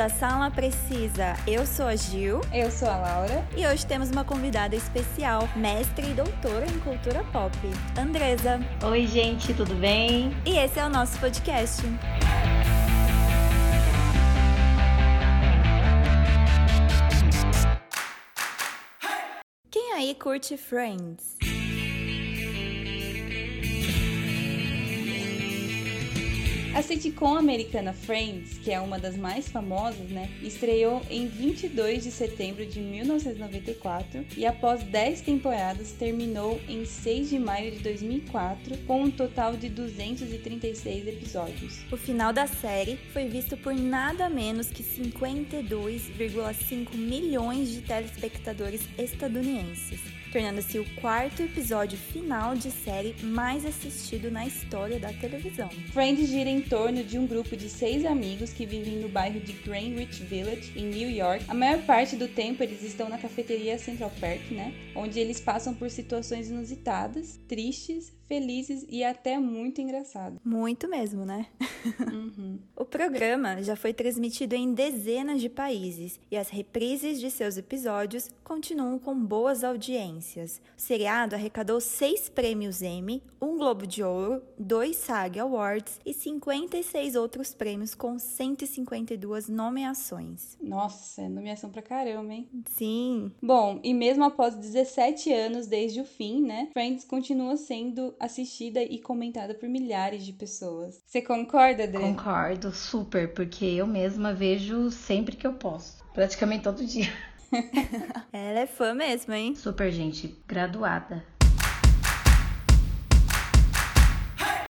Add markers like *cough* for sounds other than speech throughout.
a Sala Precisa. Eu sou a Gil. Eu sou a Laura. E hoje temos uma convidada especial, mestre e doutora em cultura pop, Andresa. Oi, gente, tudo bem? E esse é o nosso podcast. Quem aí curte Friends? A sitcom americana Friends, que é uma das mais famosas, né, estreou em 22 de setembro de 1994 e após 10 temporadas terminou em 6 de maio de 2004 com um total de 236 episódios. O final da série foi visto por nada menos que 52,5 milhões de telespectadores estadunidenses tornando-se o quarto episódio final de série mais assistido na história da televisão. Friends gira em torno de um grupo de seis amigos que vivem no bairro de Greenwich Village, em New York. A maior parte do tempo eles estão na cafeteria Central Park, né? Onde eles passam por situações inusitadas, tristes, felizes e até muito engraçados. Muito mesmo, né? *laughs* Uhum. o programa já foi transmitido em dezenas de países e as reprises de seus episódios continuam com boas audiências. O seriado arrecadou seis prêmios Emmy, um Globo de Ouro, dois SAG Awards e 56 outros prêmios com 152 nomeações. Nossa, é nomeação pra caramba, hein? Sim. Bom, e mesmo após 17 anos desde o fim, né? Friends continua sendo assistida e comentada por milhares de pessoas. Você concorda, Adri? Concordo, super, porque eu mesma vejo sempre que eu posso. Praticamente todo dia. *laughs* Ela é fã mesmo, hein? Super, gente. Graduada.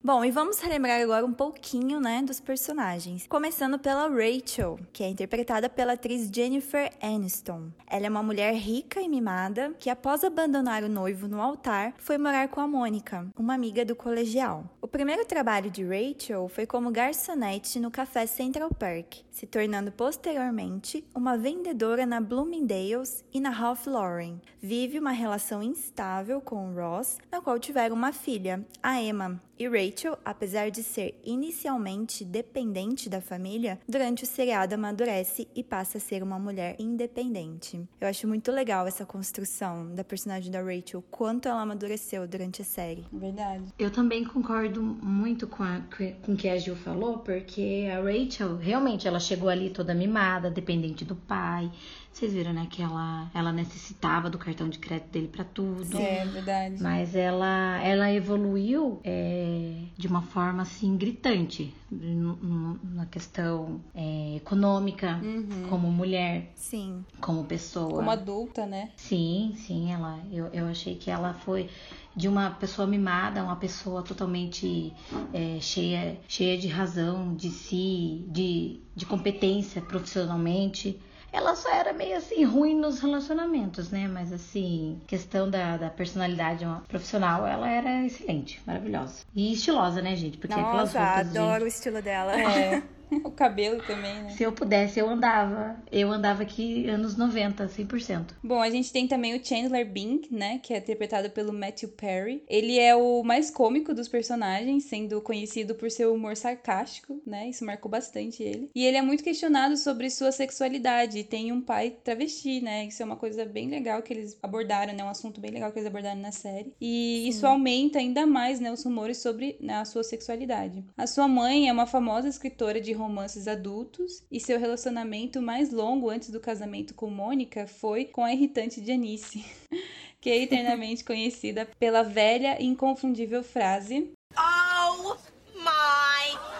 Bom, e vamos relembrar agora um pouquinho, né, dos personagens. Começando pela Rachel, que é interpretada pela atriz Jennifer Aniston. Ela é uma mulher rica e mimada que, após abandonar o noivo no altar, foi morar com a Mônica, uma amiga do colegial. O primeiro trabalho de Rachel foi como garçonete no café Central Park, se tornando posteriormente uma vendedora na Bloomingdale's e na Ralph Lauren. Vive uma relação instável com o Ross, na qual tiveram uma filha, a Emma, e Rachel, apesar de ser inicialmente dependente da família, durante o seriado amadurece e passa a ser uma mulher independente. Eu acho muito legal essa construção da personagem da Rachel, quanto ela amadureceu durante a série. Verdade. Eu também concordo muito com, a, com o que a Gil falou, porque a Rachel, realmente, ela chegou ali toda mimada, dependente do pai. Vocês viram, né, que ela, ela necessitava do cartão de crédito dele para tudo. É, verdade. Mas ela, ela evoluiu é, de uma forma, assim, gritante. Na questão é, econômica, Uhum. como mulher, Sim. como pessoa. Como adulta, né? Sim, sim, ela, eu, eu achei que ela foi de uma pessoa mimada, uma pessoa totalmente é, cheia, cheia de razão, de si, de, de competência profissionalmente. Ela só era meio assim ruim nos relacionamentos, né? Mas assim, questão da, da personalidade profissional, ela era excelente, maravilhosa. E estilosa, né, gente? Porque aquelas Nossa, roupas, adoro gente, o estilo dela. É. *laughs* *laughs* o cabelo também, né? Se eu pudesse, eu andava. Eu andava aqui anos 90, 100%. Bom, a gente tem também o Chandler Bing, né? Que é interpretado pelo Matthew Perry. Ele é o mais cômico dos personagens, sendo conhecido por seu humor sarcástico, né? Isso marcou bastante ele. E ele é muito questionado sobre sua sexualidade. E tem um pai travesti, né? Isso é uma coisa bem legal que eles abordaram, né? Um assunto bem legal que eles abordaram na série. E isso aumenta ainda mais, né? Os rumores sobre né, a sua sexualidade. A sua mãe é uma famosa escritora de romances adultos e seu relacionamento mais longo antes do casamento com Mônica foi com a irritante Janice, *laughs* que é eternamente conhecida pela velha e inconfundível frase Oh my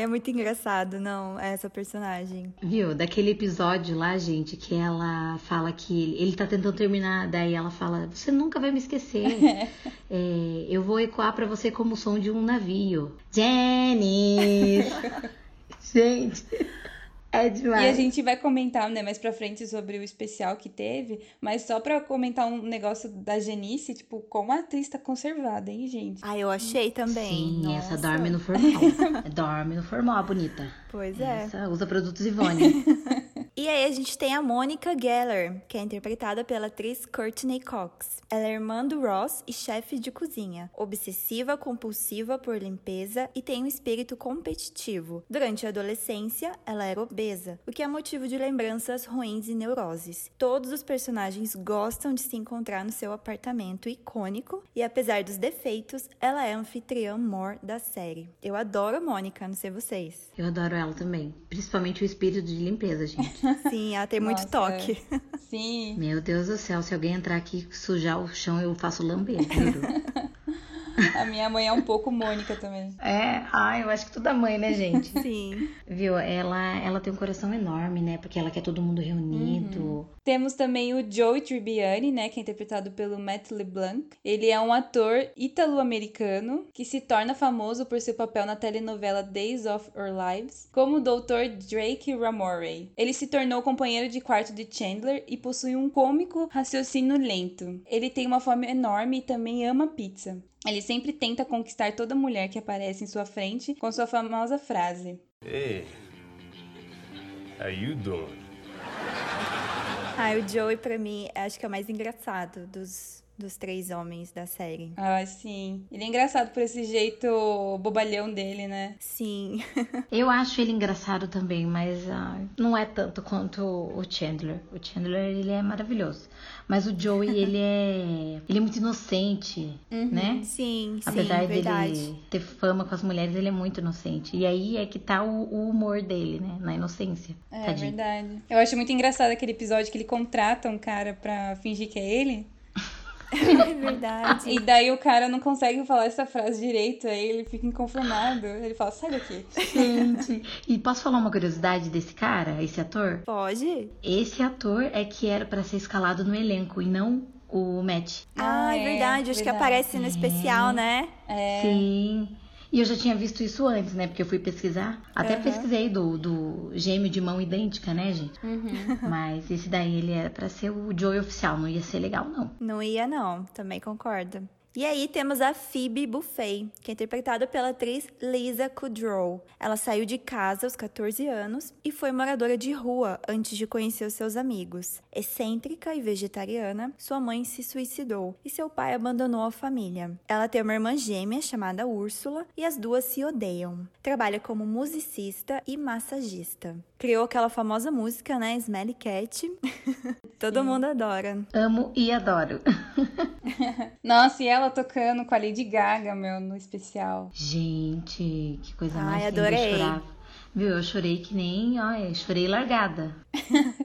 Ai, é muito engraçado, não, essa personagem. Viu? Daquele episódio lá, gente, que ela fala que ele, ele tá tentando terminar, daí ela fala: Você nunca vai me esquecer. *laughs* É, eu vou ecoar pra você como o som de um navio. Janice! *laughs* gente, é demais. E a gente vai comentar, né, mais pra frente sobre o especial que teve, mas só pra comentar um negócio da Genice, tipo, como a atriz tá conservada, hein, gente? Ah, eu achei também. Sim, essa Nossa. dorme no formal. *laughs* dorme no formal, a bonita. Pois é. Essa usa produtos Ivone. *laughs* E aí a gente tem a Mônica Geller, que é interpretada pela atriz Courtney Cox. Ela é irmã do Ross e chefe de cozinha, obsessiva compulsiva por limpeza e tem um espírito competitivo. Durante a adolescência, ela era obesa, o que é motivo de lembranças ruins e neuroses. Todos os personagens gostam de se encontrar no seu apartamento icônico e apesar dos defeitos, ela é a anfitriã mor da série. Eu adoro a Mônica, não sei vocês. Eu adoro ela também. Principalmente o espírito de limpeza, gente. *laughs* Sim, ela tem muito Nossa, toque. Sim. Meu Deus do céu, se alguém entrar aqui e sujar o chão, eu faço lamber, juro. *laughs* A minha mãe é um pouco Mônica também. É, ai, eu acho que toda mãe, né, gente? Sim. Viu? Ela, ela tem um coração enorme, né? Porque ela quer todo mundo reunido. Temos também o Joey Tribbiani, né, que é interpretado pelo Matt LeBlanc. Ele é um ator ítalo-americano que se torna famoso por seu papel na telenovela Days of Our Lives como o Dr. Drake Ramore. Ele se tornou companheiro de quarto de Chandler e possui um cômico raciocínio lento. Ele tem uma fome enorme e também ama pizza. Ele sempre tenta conquistar toda mulher que aparece em sua frente com sua famosa frase: Hey, how you doing? Ah, o Joey, pra mim, acho que é o mais engraçado dos, dos três homens da série. Ah, sim. Ele é engraçado por esse jeito bobalhão dele, né? Sim. *laughs* Eu acho ele engraçado também, mas ai, não é tanto quanto o Chandler. O Chandler, ele é maravilhoso. Mas o Joey, *laughs* ele é... Ele é muito inocente, né? Sim, sim, Apesar verdade. dele ter fama com as mulheres, ele é muito inocente. E aí é que tá o, o humor dele, né? Na inocência. É Tadinho. verdade. Eu acho muito engraçado aquele episódio que ele contrata um cara pra fingir que é ele. *laughs* É verdade. E daí o cara não consegue falar essa frase direito, aí ele fica inconformado. Ele fala, sai daqui. Gente, e posso falar uma curiosidade desse cara, esse ator? Pode? Esse ator é que era pra ser escalado no elenco e não o Matt. Ah, é é, verdade. Acho que verdade. aparece no especial, né? É, Sim. E eu já tinha visto isso antes, né? Porque eu fui pesquisar. Até Aham. pesquisei do, do gêmeo de mão idêntica, né, gente? *laughs* Mas esse daí ele era pra ser o Joey oficial, não ia ser legal, não. Não ia, não. Também concordo. E aí temos a Phoebe Buffet, que é interpretada pela atriz Lisa Kudrow. Ela saiu de casa aos 14 anos e foi moradora de rua antes de conhecer os seus amigos. Excêntrica e vegetariana, sua mãe se suicidou e seu pai abandonou a família. Ela tem uma irmã gêmea chamada Úrsula e as duas se odeiam. Trabalha como musicista e massagista. Criou aquela famosa música, né? Smelly Cat. *laughs* Todo mundo adora. Amo e adoro. *laughs* Nossa, e ela tocando com a Lady Gaga, meu, no especial. Gente, que coisa Ai, mais linda. adorei. Eu chorava. Viu? Eu chorei que nem, olha, chorei largada. *laughs*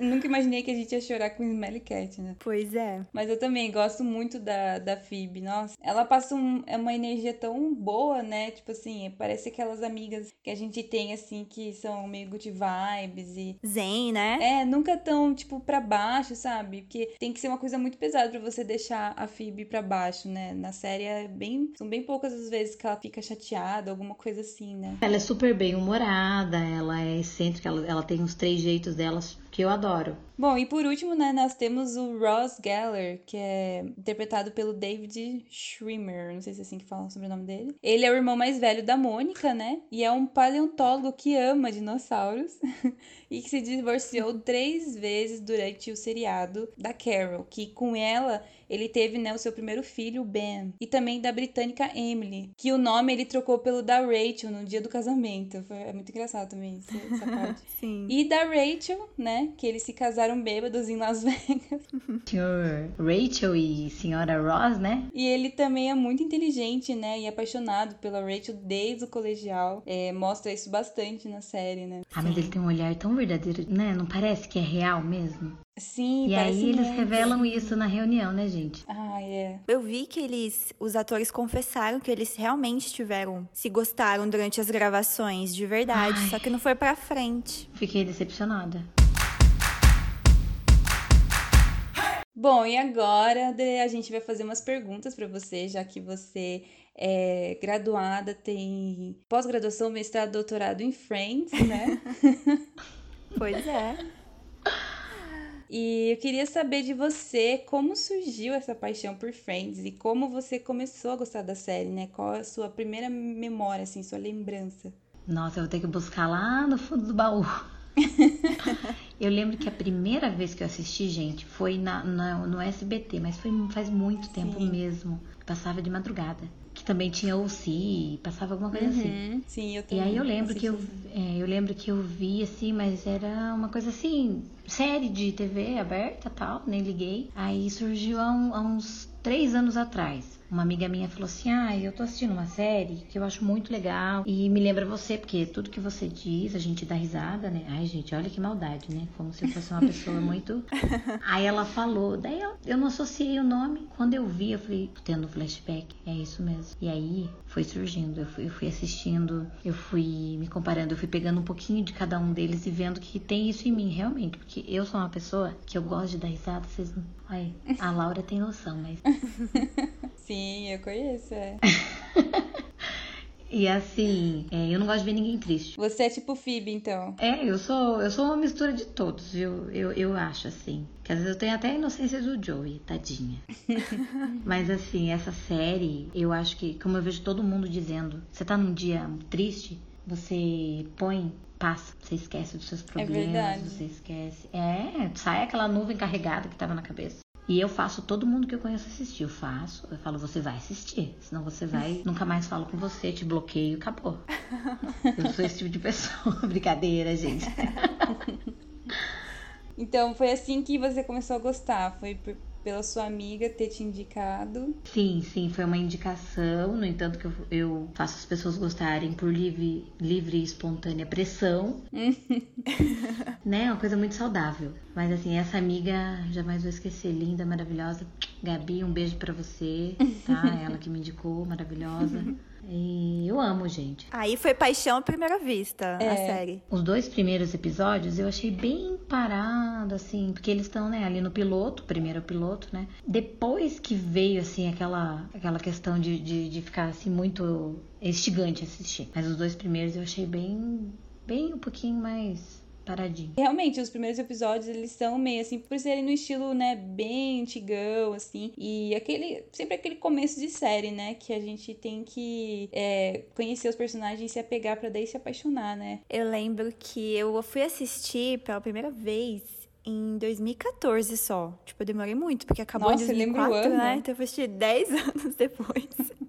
Nunca imaginei que a gente ia chorar com Smelly Cat, né? Pois é. Mas eu também gosto muito da, da Phoebe, nossa. Ela passa um- é uma energia tão boa, né? Tipo assim, parece aquelas amigas que a gente tem, assim, que são meio good vibes e... Zen, né? É, nunca tão, tipo, pra baixo, sabe? Porque tem que ser uma coisa muito pesada pra você deixar a Phoebe pra baixo, né? Na série é bem... São bem poucas as vezes que ela fica chateada, alguma coisa assim, né? Ela é super bem humorada, ela é excêntrica, ela, ela tem os três jeitos delas que eu adoro. Bom, e por último, né, nós temos o Ross Geller, que é interpretado pelo David Schwimmer, não sei se é assim que fala sobre o nome dele. Ele é o irmão mais velho da Mônica, né? E é um paleontólogo que ama dinossauros *laughs* e que se divorciou três vezes durante o seriado da Carol, que com ela ele teve, né, o seu primeiro filho, o Ben, e também da britânica Emily, que o nome ele trocou pelo da Rachel no dia do casamento. Foi, é muito engraçado também essa *laughs* parte. Sim. E da Rachel, né? Que eles se casaram bêbados em Las *laughs* Vegas. Senhor Rachel e senhora Ross, né? E ele também é muito inteligente, né? E apaixonado pela Rachel desde o colegial. É, mostra isso bastante na série, né? Ah, mas ele tem um olhar tão verdadeiro, né? Não parece que é real mesmo? Sim, E aí eles muito. revelam isso na reunião, né, gente? Ah, é. Eu vi que eles, os atores confessaram que eles realmente tiveram, se gostaram durante as gravações, de verdade, Ai. só que não foi pra frente. Fiquei decepcionada. Bom, e agora Dê, a gente vai fazer umas perguntas pra você, já que você é graduada, tem pós-graduação, mestrado, doutorado em Friends, né? *laughs* Pois é. E eu queria saber de você como surgiu essa paixão por Friends e como você começou a gostar da série, né? Qual a sua primeira memória, assim, sua lembrança? Nossa, eu vou ter que buscar lá no fundo do baú. *laughs* Eu lembro que a primeira vez que eu assisti, gente, foi na, na- no SBT, mas foi faz muito tempo Sim. mesmo. Passava de madrugada. Que também tinha o Si, passava alguma coisa assim. Uhum. Sim, eu E também. aí eu lembro que eu, é, eu lembro que eu vi assim, mas era uma coisa assim, série de TV aberta tal, nem liguei. Aí surgiu há, um- há uns três anos atrás. Uma amiga minha falou assim: Ah, eu tô assistindo uma série que eu acho muito legal e me lembra você, porque tudo que você diz, a gente dá risada, né? Ai, gente, olha que maldade, né? Como se eu fosse uma pessoa muito. *laughs* Aí ela falou, daí eu, eu não associei o nome. Quando eu vi, eu falei, tendo flashback, é isso mesmo. E aí foi surgindo, eu fui, eu fui assistindo, eu fui me comparando, eu fui pegando um pouquinho de cada um deles e vendo que tem isso em mim, realmente. Porque eu sou uma pessoa que eu gosto de dar risada, vocês não. Ai, a Laura tem noção, mas. *laughs* Sim, eu conheço, é. *laughs* E assim, é, eu não gosto de ver ninguém triste. Você é tipo Phoebe, então. É, eu sou, eu sou uma mistura de todos, viu? Eu, eu acho, assim. Que às vezes eu tenho até a inocência do Joey, tadinha. *laughs* Mas assim, essa série, eu acho que, como eu vejo todo mundo dizendo, você tá num dia triste, você põe, passa, você esquece dos seus problemas, verdade. você esquece. É, sai aquela nuvem carregada que tava na cabeça. E eu faço todo mundo que eu conheço assistir. Eu faço, eu falo, você vai assistir. Senão você vai, *laughs* nunca mais falo com você, te bloqueio, acabou. Eu sou esse tipo de pessoa. *laughs* Brincadeira, gente. *laughs* Então foi assim que você começou a gostar. Foi por- pela sua amiga ter te indicado. Sim, sim, foi uma indicação. No entanto, que eu, eu faço as pessoas gostarem por livre, livre e espontânea pressão. *laughs* né? É uma coisa muito saudável. Mas assim, essa amiga, jamais vou esquecer, linda, maravilhosa. Gabi, um beijo pra você, tá? Ela que me indicou, maravilhosa. *laughs* E eu amo, gente. Aí foi paixão à primeira vista, a É. série. Os dois primeiros episódios eu achei bem parado, assim, porque eles estão, né, ali no piloto, primeiro piloto, né? Depois que veio, assim, aquela, aquela questão de, de, de ficar, assim, muito instigante assistir. Mas os dois primeiros eu achei bem, bem um pouquinho mais paradinho. Realmente, os primeiros episódios, eles são meio assim, por serem no estilo, né, bem antigão, assim. E aquele, sempre aquele começo de série, né, que a gente tem que é, conhecer os personagens e se apegar pra daí se apaixonar, né? Eu lembro que eu fui assistir pela primeira vez em 2014 só. Tipo, eu demorei muito, porque acabou Nossa, em você lembra o 2004, né? ano? Então eu fui assistir *laughs* 10 anos depois. *laughs*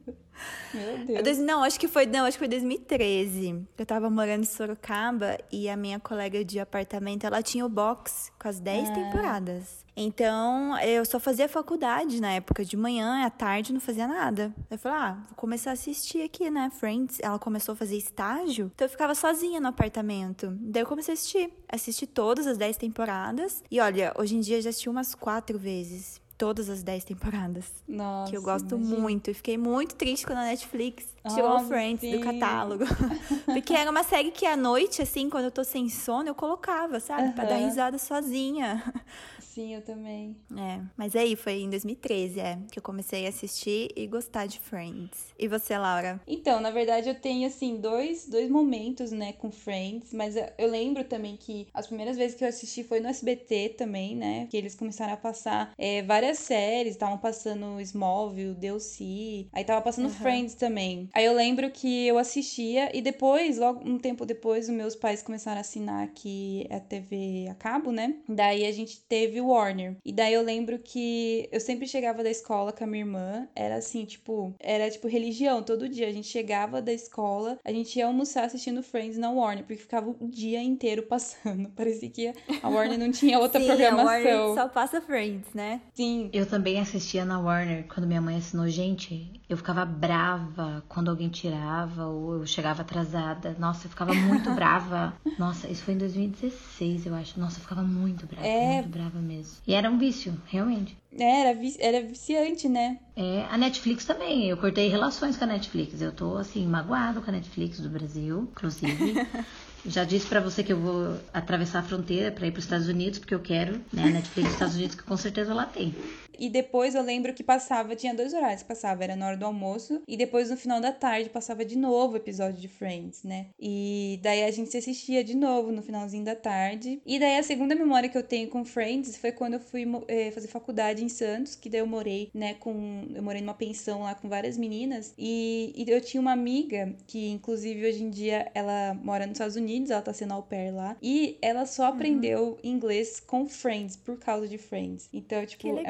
Meu Eu Deus. dois- Não, acho que foi, não, acho que foi 2013. Eu tava morando em Sorocaba e a minha colega de apartamento, ela tinha o box com as 10 temporadas. Então, eu só fazia faculdade na época, de manhã, à tarde, não fazia nada. Eu falei, ah, vou começar a assistir aqui, né, Friends. Ela começou a fazer estágio, então eu ficava sozinha no apartamento. Daí eu comecei a assistir. Assisti todas as 10 temporadas. E olha, hoje em dia eu já assisti umas quatro vezes. Todas as 10 temporadas. Nossa, Que eu gosto imagina. muito. E fiquei muito triste quando a Netflix tirou Ah, o Friends sim. do catálogo. *laughs* Porque era uma série que à noite, assim, quando eu tô sem sono, eu colocava, sabe? Pra dar risada sozinha. *laughs* Sim, eu também. É. Mas aí foi em 2013, é, que eu comecei a assistir e gostar de Friends. E você, Laura? Então, na verdade, eu tenho, assim, dois, dois momentos, né, com Friends, mas eu- lembro também que as primeiras vezes que eu assisti foi no SBT também, né, que eles começaram a passar é, várias séries, estavam passando Smallville, DLC, aí tava passando Friends também. Aí eu lembro que eu assistia e depois, logo um tempo depois, os meus pais começaram a assinar aqui a TV a cabo, né, daí a gente teve o Warner. E daí eu lembro que eu sempre chegava da escola com a minha irmã, era assim, tipo, era tipo religião, todo dia a gente chegava da escola, a gente ia almoçar assistindo Friends na Warner, porque ficava o dia inteiro passando. *laughs* Parecia que a Warner não tinha *laughs* outra Sim, programação. a Warner só passa Friends, né? Sim, Eu também assistia na Warner quando minha mãe assinou. Gente, eu ficava brava quando alguém tirava ou eu chegava atrasada. Nossa, eu ficava muito *laughs* brava. Nossa, isso foi em 2016, eu acho. Nossa, eu ficava muito brava, É. muito brava mesmo. E era um vício, realmente. é, era, vi- era viciante, né? É, a Netflix também. Eu cortei relações com a Netflix. Eu tô, assim, magoado com a Netflix do Brasil, inclusive. *laughs* Já disse pra você que eu vou atravessar a fronteira pra ir pros Estados Unidos, porque eu quero, né, a Netflix dos Estados Unidos, que com certeza lá tem. E depois eu lembro que passava, tinha dois horários que passava, era na hora do almoço e depois no final da tarde passava de novo o episódio de Friends, né? E daí a gente se assistia de novo no finalzinho da tarde. E daí a segunda memória que eu tenho com Friends foi quando eu fui é, fazer faculdade em Santos, que daí eu morei, né, com eu morei numa pensão lá com várias meninas e, e eu tinha uma amiga que inclusive hoje em dia ela mora nos Estados Unidos, ela tá sendo au pair lá, e ela só uhum. aprendeu inglês com Friends por causa de Friends. Então, tipo, é,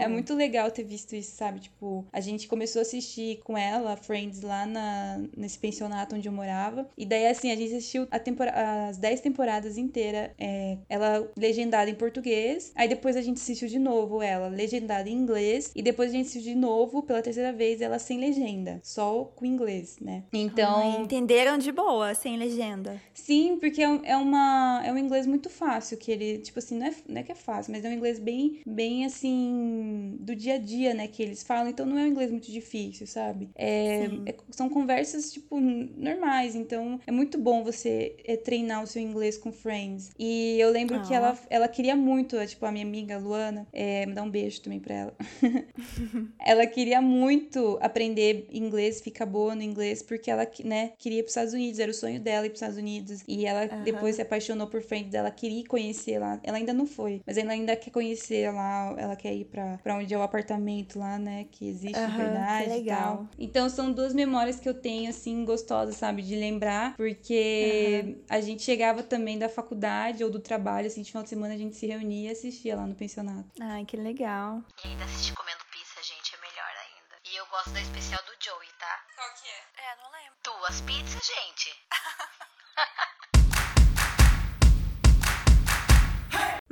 é, muito legal ter visto isso, sabe? Tipo, a gente começou a assistir com ela Friends lá na, nesse pensionato onde eu morava. E daí, assim, a gente assistiu a tempora as 10 temporadas inteiras, é, ela legendada em português. Aí depois a gente assistiu de novo ela legendada em inglês. E depois a gente assistiu de novo, pela terceira vez, ela sem legenda, só com inglês, né? Então. Ah, entenderam de boa, sem legenda. Sim, porque é, é, uma, é um inglês muito fácil, que ele, tipo assim, não é, não é que é fácil, mas é um inglês bem, bem assim, do dia a dia, né, que eles falam. Então não é um inglês muito difícil, sabe? É, é, são conversas, tipo, normais. Então é muito bom você é, treinar o seu inglês com Friends. E eu lembro ah. que ela, ela queria muito, tipo, a minha amiga Luana, é, me dá um beijo também pra ela. *laughs* ela queria muito aprender inglês, ficar boa no inglês, porque ela, né, queria ir pros Estados Unidos, era o sonho dela ir pros Estados Unidos. E ela uhum. depois se apaixonou por Friends, ela queria conhecer lá. Ela ainda não foi, mas ela ainda quer conhecer lá, ela quer ir pra, pra onde é o apartamento lá, né, que existe uhum, de verdade. Que legal. Então são duas memórias que eu tenho, assim, gostosas, sabe, de lembrar, porque uhum. a gente chegava também da faculdade ou do trabalho, assim, de final de semana a gente se reunia e assistia lá no pensionato. Ai, que legal. E ainda assistir comendo pizza, gente, é melhor ainda. E eu gosto da especial do Joey, tá? Qual que é? É, não lembro. Duas pizzas, gente. *laughs*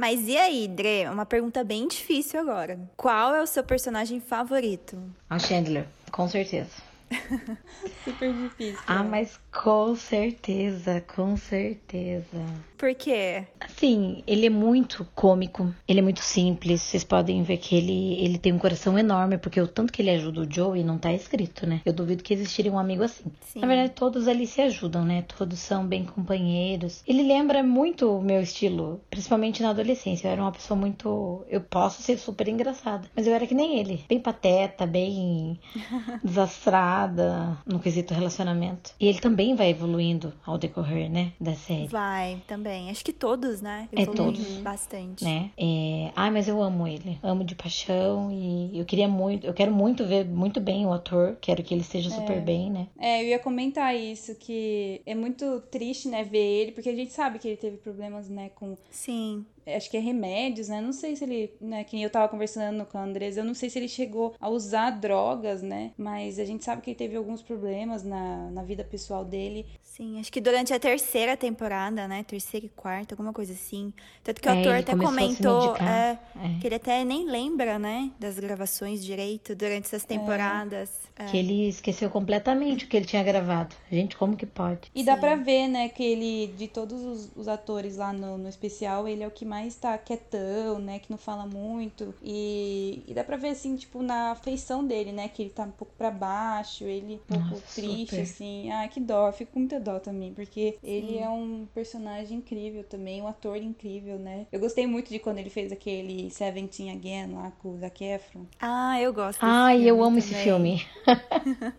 Mas e aí, Dre? Uma pergunta bem difícil agora. Qual é o seu personagem favorito? A Chandler, com certeza. *laughs* Super difícil. Ah, mas com certeza, com certeza. Por quê? Assim, ele é muito cômico, ele é muito simples. Vocês podem ver que ele, ele tem um coração enorme, porque o tanto que ele ajuda o Joey não tá escrito, né? Eu duvido que existiria um amigo assim. Sim. Na verdade, todos ali se ajudam, né? Todos são bem companheiros. Ele lembra muito o meu estilo, principalmente na adolescência. Eu era uma pessoa muito. Eu posso ser super engraçada, mas eu era que nem ele. Bem pateta, bem *laughs* desastrada no quesito relacionamento. E ele também vai evoluindo ao decorrer, né? Da série. Vai, também também. Acho que todos, né? É todos. Bastante. Né? É... Ai, mas eu amo ele. Amo de paixão e eu queria muito, eu quero muito ver muito bem o ator. Quero que ele esteja super é. bem, né? É, eu ia comentar isso, que é muito triste, né, ver ele, porque a gente sabe que ele teve problemas, né, com... Sim acho que é remédios, né? Não sei se ele, né, que eu tava conversando com a Andresa, eu não sei se ele chegou a usar drogas, né? Mas a gente sabe que ele teve alguns problemas na, na vida pessoal dele. Sim, acho que durante a terceira temporada, né? Terceira e quarta, alguma coisa assim. Tanto que o é, ator até comentou é, é. que ele até nem lembra, né? Das gravações direito durante essas temporadas. É. Que ele esqueceu completamente o que ele tinha gravado. Gente, como que pode? E Sim. dá pra ver, né, que ele, de todos os, os atores lá no, no especial, ele é o que mais tá quietão, né? Que não fala muito. E, e dá pra ver, assim, tipo, na feição dele, né? Que ele tá um pouco pra baixo, ele um pouco Nossa, triste, super. assim. Ah, que dó. Eu fico com muita dó também, porque Sim. ele é um personagem incrível também, um ator incrível, né? Eu gostei muito de quando ele fez aquele Seventeen Again lá com o Zac Efron. Ah, eu gosto. Ah, eu amo também. esse filme. *laughs* *laughs*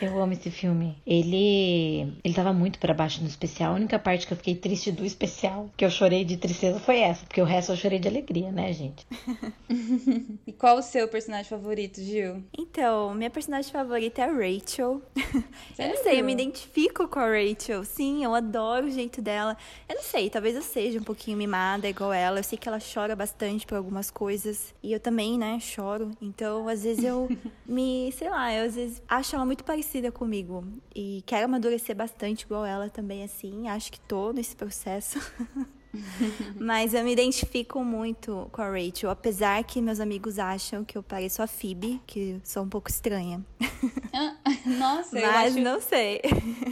Eu amo esse filme. Ele ele tava muito para baixo no especial. A única parte que eu fiquei triste do especial, que eu chorei de tristeza foi essa, porque o resto eu chorei de alegria, né, gente? *laughs* e qual o seu personagem favorito, Gil? Então, minha personagem favorita é a Rachel. *laughs* eu não sei, eu me identifico com a Rachel. Sim, eu adoro o jeito dela. Eu não sei, talvez eu seja um pouquinho mimada igual ela. Eu sei que ela chora bastante por algumas coisas e eu também, né, choro. Então, às vezes eu *laughs* me, sei lá, eu às vezes acho ela muito parecida parecida comigo e quero amadurecer bastante igual ela também, assim. Acho que tô nesse processo. *laughs* Mas eu me identifico muito com a Rachel, apesar que meus amigos acham que eu pareço a Phoebe, que sou um pouco estranha. Ah, *laughs* nossa, Mas acho, não sei.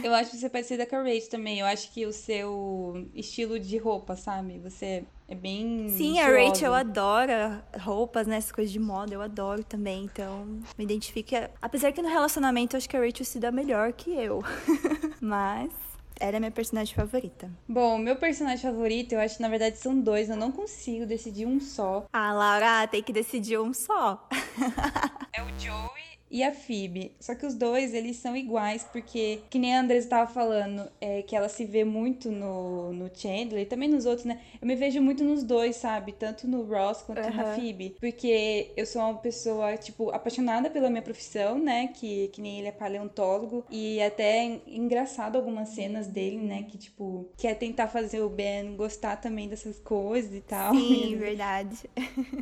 Eu acho você parecida com a Rachel também. Eu acho que o seu estilo de roupa, sabe? Você é bem. Sim, a Rachel adora roupas, né? Essas coisas de moda, eu adoro também. Então, me identifico. Apesar que no relacionamento eu acho que a Rachel se dá melhor que eu. *laughs* Mas Ela é minha personagem favorita. Bom, meu personagem favorito, eu acho que na verdade são dois. Eu não consigo decidir um só. Ah, Laura, tem que decidir um só. *laughs* é o Joey e a Phoebe. Só que os dois, eles são iguais, porque, que nem a Andressa estava falando, é, que ela se vê muito no, no Chandler e também nos outros, né? Eu me vejo muito nos dois, sabe? Tanto no Ross quanto uhum. na Phoebe. Porque eu sou uma pessoa, tipo, apaixonada pela minha profissão, né? Que, que nem ele é paleontólogo. E até engraçado algumas cenas dele, né? Que, tipo, quer tentar fazer o Ben gostar também dessas coisas e tal. Sim, *laughs* verdade.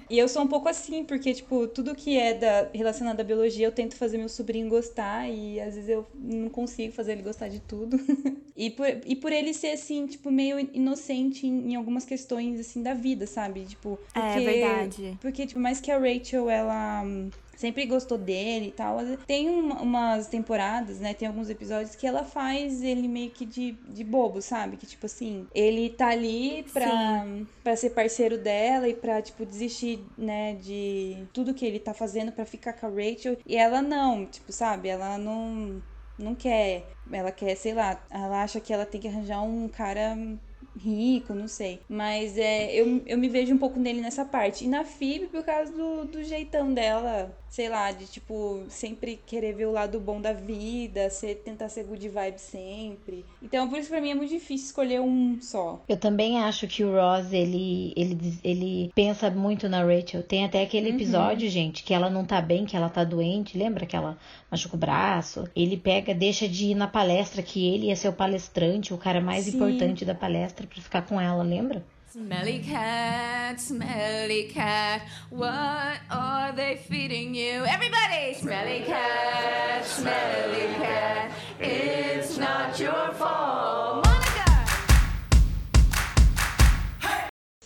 E eu sou um pouco assim, porque, tipo, tudo que é da, relacionado à biologia, eu tento fazer meu sobrinho gostar e às vezes eu não consigo fazer ele gostar de tudo. *laughs* e, por, e por ele ser, assim, tipo, meio inocente em, em algumas questões, assim, da vida, sabe? Tipo, é, porque, é verdade. Porque, tipo, mais que a Rachel, ela sempre gostou dele e tal. Tem umas temporadas, né? Tem alguns episódios que ela faz ele meio que de, de bobo, sabe? Que tipo assim, ele tá ali pra, pra ser parceiro dela e pra, tipo, desistir, né, de tudo que ele tá fazendo pra ficar com a Rachel. E ela não, tipo, sabe? Ela não. Não quer. Ela quer, sei lá, ela acha que ela tem que arranjar um cara rico, não sei. Mas é, eu, eu me vejo um pouco nele nessa parte. E na Phoebe, por causa do, do jeitão dela, sei lá, de tipo, sempre querer ver o lado bom da vida, ser, tentar ser good vibe sempre. Então, por isso pra mim é muito difícil escolher um só. Eu também acho que o Ross, ele, ele, ele pensa muito na Rachel. Tem até aquele uhum. episódio, uhum. gente, que ela não tá bem, que ela tá doente. Lembra que ela machuca o braço? Ele pega, deixa de ir na palestra, que ele ia ser o palestrante, o cara mais Sim. importante da palestra, pra ficar com ela, lembra? Smelly cat, smelly cat, what are they feeding you? Everybody! Smelly cat, smelly cat, it's not your fault.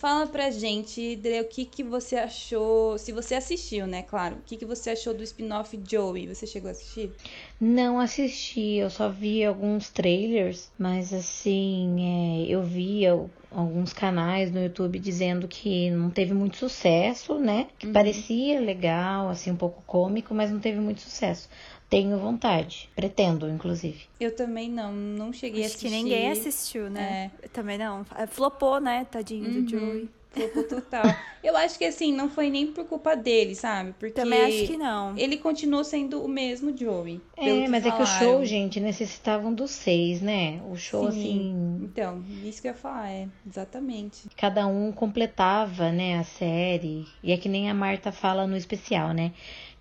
Fala pra gente, Dre, o que, que você achou, se você assistiu, né, claro, o que, que você achou do spin-off Joey? Você chegou a assistir? Não assisti, eu só vi alguns trailers, mas assim, é, eu vi alguns canais no YouTube dizendo que não teve muito sucesso, né? Que uhum. parecia legal, assim, um pouco cômico, mas não teve muito sucesso. Tenho vontade, pretendo, inclusive. Eu também não, não cheguei Acho a assistir. que ninguém assistiu, né? É. também não. É, flopou, né, tadinho uhum. do Joey. Flopou total. *laughs* Eu acho que assim, não foi nem por culpa dele, sabe? Porque Também acho que não. Ele continuou sendo o mesmo Joey. É, mas falaram. é que o show, gente, necessitavam dos seis, né? O show, Sim. assim. Então, isso que eu ia falar, é. Exatamente. Cada um completava, né, a série. E é que nem a Marta fala no especial, né?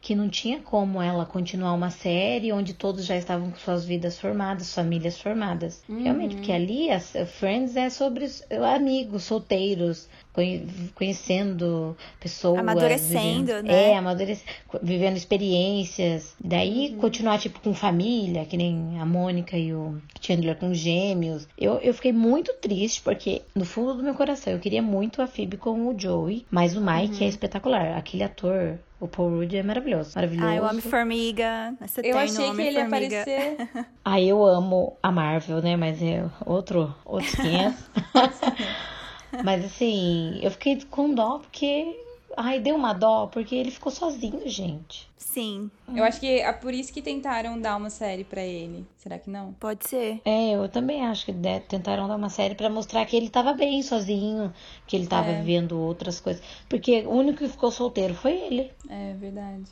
Que não tinha como ela continuar uma série onde todos já estavam com suas vidas formadas, famílias formadas. Uhum. Realmente, porque ali a Friends é sobre amigos, solteiros, conhecendo pessoas. Amadurecendo, vivendo, né? É, amadurecendo, vivendo experiências. Daí uhum. continuar, tipo, com família, que nem a Mônica e o Chandler com gêmeos. Eu, eu fiquei muito triste, porque no fundo do meu coração eu queria muito a Phoebe com o Joey, mas o Mike uhum. é espetacular. Aquele ator o Paul Rudd é maravilhoso. Maravilhoso. Ah, o Homem-Formiga. Você eu achei que ele ia aparecer. *laughs* ah, eu amo a Marvel, né? Mas é outro, outros *laughs* 500. *laughs* Mas assim, eu fiquei com dó porque. Ai, deu uma dó porque ele ficou sozinho, gente. Sim. Eu acho que é por isso que tentaram dar uma série para ele. Será que não? Pode ser. É, eu também acho que tentaram dar uma série para mostrar que ele tava bem sozinho, que ele tava é. vivendo outras coisas. Porque o único que ficou solteiro foi ele. É verdade.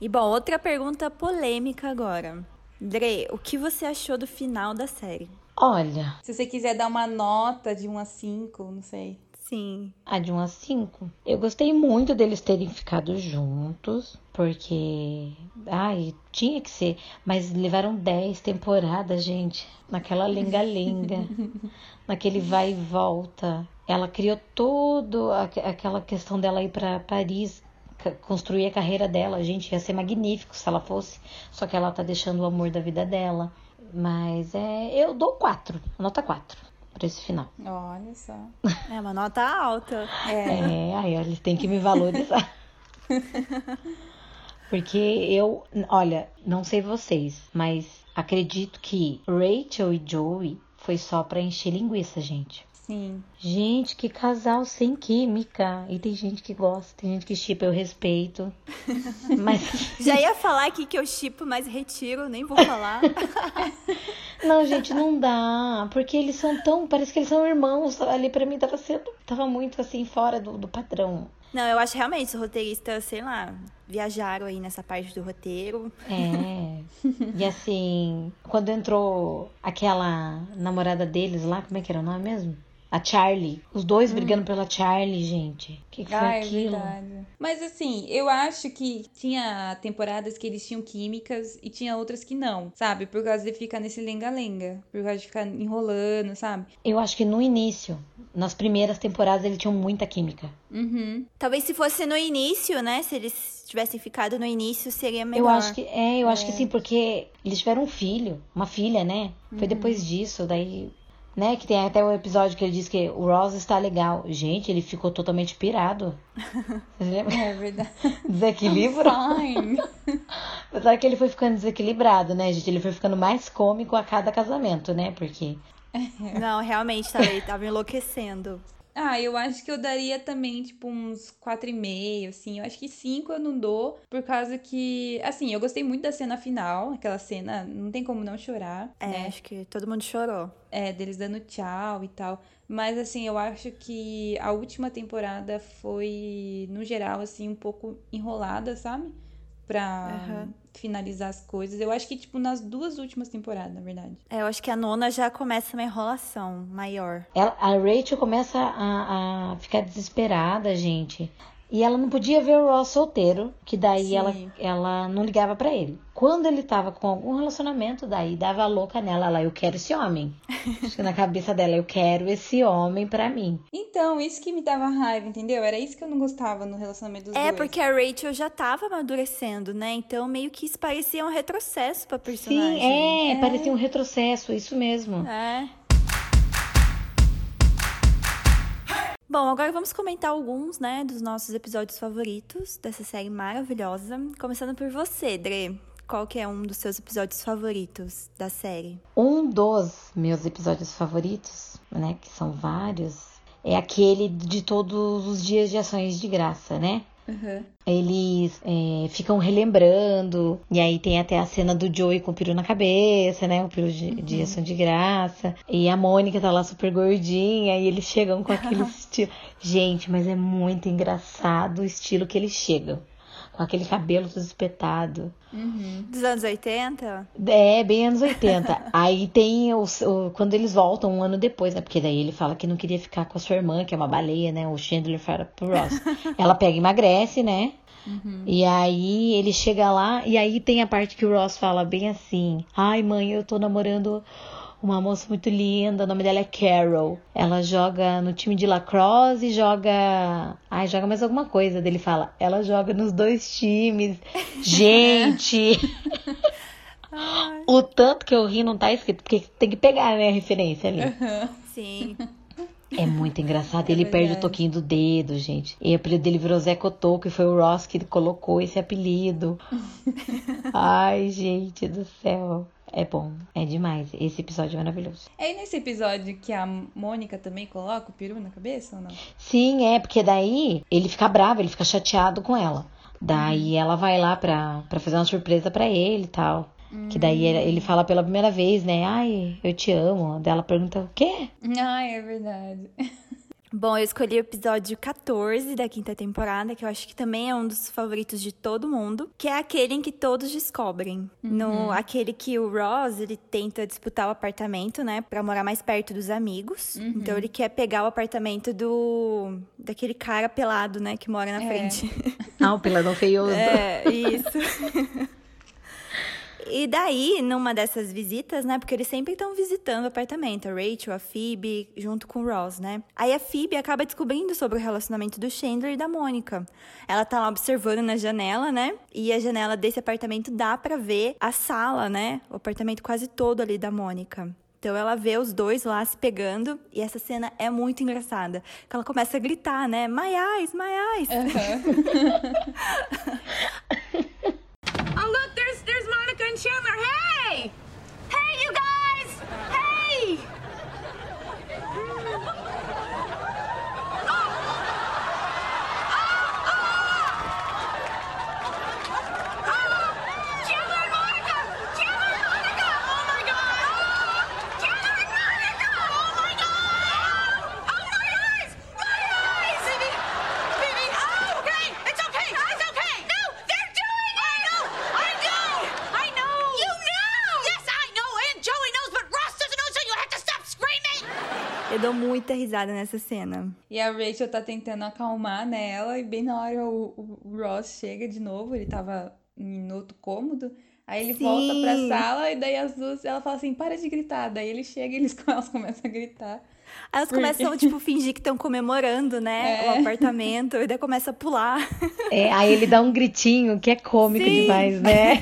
E bom, outra pergunta polêmica agora. Dre, o que você achou do final da série? Olha. Se você quiser dar uma nota de 1 a 5, não sei. Sim. A de 1 a 5. Eu gostei muito deles terem ficado juntos, porque. Ai, tinha que ser. Mas levaram 10 temporadas, gente. Naquela lenga-lenga. *laughs* naquele vai e volta. Ela criou todo aquela questão dela ir para Paris construir a carreira dela. Gente, ia ser magnífico se ela fosse. Só que ela tá deixando o amor da vida dela. Mas é, eu dou quatro, nota quatro para esse final. Olha só. É uma nota alta. É, *laughs* é aí eles têm que me valorizar. *laughs* Porque eu, olha, não sei vocês, mas acredito que Rachel e Joey foi só para encher linguiça, gente. Sim. Gente, que casal sem química. E tem gente que gosta, tem gente que chipa, eu respeito. *laughs* Mas. Já ia falar aqui que eu chipo, mas retiro, nem vou falar. *laughs* Não, gente, não dá. Porque eles são tão. Parece que eles são irmãos. Ali pra mim tava sendo. Tava muito assim, fora do, do padrão. Não, eu acho realmente os roteiristas, sei lá, viajaram aí nessa parte do roteiro. É. E assim, quando entrou aquela namorada deles lá, como é que era o nome mesmo? A Charlie. Os dois brigando pela Charlie, gente. O que, que foi Ah, é aquilo? verdade. Mas assim, eu acho que tinha temporadas que eles tinham químicas e tinha outras que não, sabe? Por causa de ficar nesse lenga-lenga. Por causa de ficar enrolando, sabe? Eu acho que no início, nas primeiras temporadas, eles tinham muita química. Uhum. Talvez se fosse no início, né? Se eles tivessem ficado no início, seria melhor. Eu acho que é, eu acho que sim, porque eles tiveram um filho, uma filha, né? Foi depois disso, daí, né, que tem até o episódio que ele diz que o Ross está legal. Gente, ele ficou totalmente pirado. *laughs* Vocês lembram? É verdade. Desequilíbrio? Fine. *laughs* Apesar que ele foi ficando desequilibrado, né, gente? Ele foi ficando mais cômico a cada casamento, né? Porque Não, realmente, tava, ele tava enlouquecendo. Ah, eu acho que eu daria também, tipo, uns 4,5, assim. Eu acho que 5 eu não dou, por causa que, assim, eu gostei muito da cena final. Aquela cena, não tem como não chorar, É, né? acho que todo mundo chorou. É, deles dando tchau e tal. Mas, assim, eu acho que a última temporada foi, no geral, assim, um pouco enrolada, sabe? Pra Aham. finalizar as coisas. Eu acho que, tipo, nas duas últimas temporadas, na verdade. É, eu acho que a nona já começa uma enrolação maior. ela- a Rachel começa a, a ficar desesperada, gente. E ela não podia ver o Ross solteiro, que daí Sim. ela, ela não ligava pra ele. Quando ele tava com algum relacionamento, daí dava a louca nela, lá, eu quero esse homem. *laughs* Acho que na cabeça dela, eu quero esse homem pra mim. Então, isso que me dava raiva, entendeu? Era isso que eu não gostava no relacionamento dos É, dois. porque a Rachel já tava amadurecendo, né? Então meio que isso parecia um retrocesso pra personagem. Sim, é, parecia um retrocesso, isso mesmo. É. Bom, agora vamos comentar alguns, né, dos nossos episódios favoritos dessa série maravilhosa. Começando por você, Dre. Qual que é um dos seus episódios favoritos da série? Um dos meus episódios favoritos, né, que são vários, é aquele de todos os dias de ações de graça, né? Uhum. Eles é, ficam relembrando, e aí tem até a cena do Joey com o peru na cabeça, né? O peru de, de ação de graça. E a Mônica tá lá super gordinha, e eles chegam com aquele *laughs* estilo. Gente, mas é muito engraçado o estilo que eles chegam. Com aquele cabelo todo espetado. Dos anos 80? É, bem anos 80. *laughs* Aí tem os, o, quando eles voltam um ano depois, né? Porque daí ele fala que não queria ficar com a sua irmã, que é uma baleia, né? O Chandler fala pro Ross. *laughs* Ela pega e emagrece, né? E aí ele chega lá, e aí tem a parte que o Ross fala bem assim: Ai, mãe, eu tô namorando uma moça muito linda, o nome dela é Carol. Ela joga no time de lacrosse e joga. Ai, joga mais alguma coisa. Dele fala: Ela joga nos dois times. *laughs* Gente! O tanto que eu ri não tá escrito, porque tem que pegar, né, a referência ali. Sim. É muito engraçado. Ele perde o verdade. toquinho do dedo, gente. E o apelido dele virou Zé Cotoco e foi o Ross que colocou esse apelido. *laughs* Ai, gente do céu. É bom, é demais. Esse episódio é maravilhoso. É aí nesse episódio que a Mônica também coloca o peru na cabeça ou não? Sim, é, porque daí ele fica bravo, ele fica chateado com ela. Daí ela vai lá pra, pra fazer uma surpresa pra ele e tal. Que daí ele, ele fala pela primeira vez, né? Ai, eu te amo. Daí ela pergunta, o quê? Ai, é verdade. *laughs* Bom, eu escolhi o episódio 14 da quinta temporada, que eu acho que também é um dos favoritos de todo mundo, que é aquele em que todos descobrem. No aquele que o Ross, ele tenta disputar o apartamento, né, Pra morar mais perto dos amigos. Então ele quer pegar o apartamento do daquele cara pelado, né, que mora na É. frente. Ah, o peladão feioso. *laughs* É, isso. *laughs* E daí, numa dessas visitas, né? Porque eles sempre estão visitando o apartamento. A Rachel, a Phoebe, junto com o Ross, né? Aí a Phoebe acaba descobrindo sobre o relacionamento do Chandler e da Mônica. Ela tá lá observando na janela, né? E a janela desse apartamento dá pra ver a sala, né? O apartamento quase todo ali da Mônica. Então ela vê os dois lá se pegando e essa cena é muito engraçada. Que ela começa a gritar, né? My eyes, my eyes. *laughs* Oh, look, there's there's Monica and Chandler. Hey! Hey, you guys! Hey! Dou muita risada nessa cena. E a Rachel tá tentando acalmar né, ela, e bem na hora o, o Ross chega de novo, ele tava em outro cômodo. Aí ele Sim. volta pra sala e daí as duas, ela fala assim, para de gritar. Daí ele chega e eles, *laughs* elas começam a gritar. Aí elas começam, *laughs* tipo, fingir que estão comemorando, né? É. O apartamento, e daí começa a pular. *laughs* É, aí ele dá um gritinho que é cômico Sim. demais, né?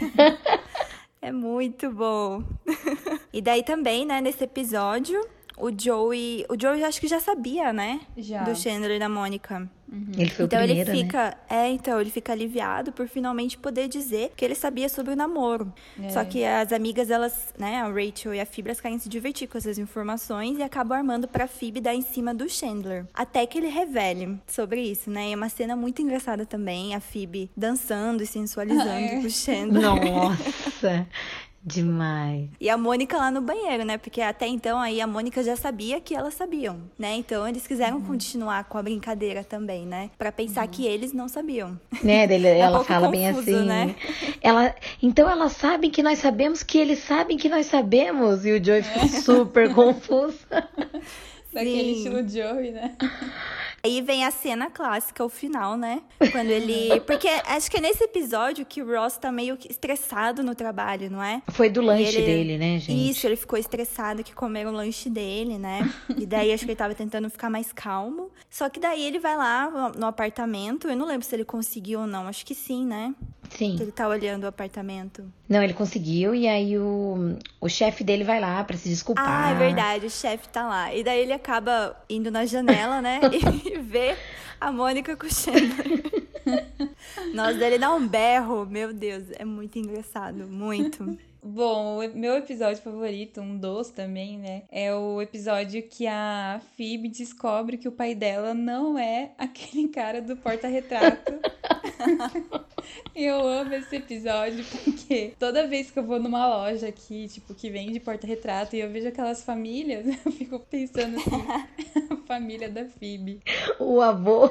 É muito bom. e daí também, né, nesse episódio, o Joey. O Joey acho que já sabia, né? Já. Do Chandler e da Mônica. Ele foi então o primeiro, ele né? fica. É, então, ele fica aliviado por finalmente poder dizer que ele sabia sobre o namoro. É. Só que as amigas, elas, né, a Rachel e a Phoebe, elas querem se divertir com essas informações e acabam armando pra Phoebe dar em cima do Chandler. Até que ele revele sobre isso, né? E é uma cena muito engraçada também, a Phoebe dançando e sensualizando *laughs* É. pro Chandler. Nossa, demais. E a Mônica lá no banheiro, né? Porque até então aí a Mônica já sabia que elas sabiam, né? Então eles quiseram Uhum. continuar com a brincadeira também, né? Pra pensar que eles não sabiam. Né, *laughs* dele, ela fala bem confuso, assim. né? Ela, então elas sabem que nós sabemos que eles sabem que nós sabemos. E o Joey fica super confuso. Daquele Sim. estilo Joey, né? *laughs* Aí vem a cena clássica, o final, né? Quando ele. *laughs* Porque acho que é nesse episódio que o Ross tá meio estressado no trabalho, não é? Foi do lanche ele- dele, né, gente? Isso, ele ficou estressado que comeram o lanche dele, né? E daí acho que ele tava tentando ficar mais calmo. Só que daí ele vai lá no apartamento. Eu não lembro se ele conseguiu ou não. Acho que sim, né? Sim. Que ele tá olhando o apartamento. Não, ele conseguiu e aí o, o chefe dele vai lá pra se desculpar. Ah, é verdade, o chefe tá lá. E daí ele acaba indo na janela, né? *laughs* e vê a Mônica com o Chandler. Nossa, daí ele dá um berro. Meu Deus, é muito engraçado. Muito. Bom, o meu episódio favorito, um dos também, né? É o episódio que a Phoebe descobre que o pai dela não é aquele cara do porta-retrato. *laughs* eu amo esse episódio porque toda vez que eu vou numa loja aqui, tipo, que vende porta-retrato e eu vejo aquelas famílias, *laughs* eu fico pensando assim, a *laughs* família da Phoebe. O avô.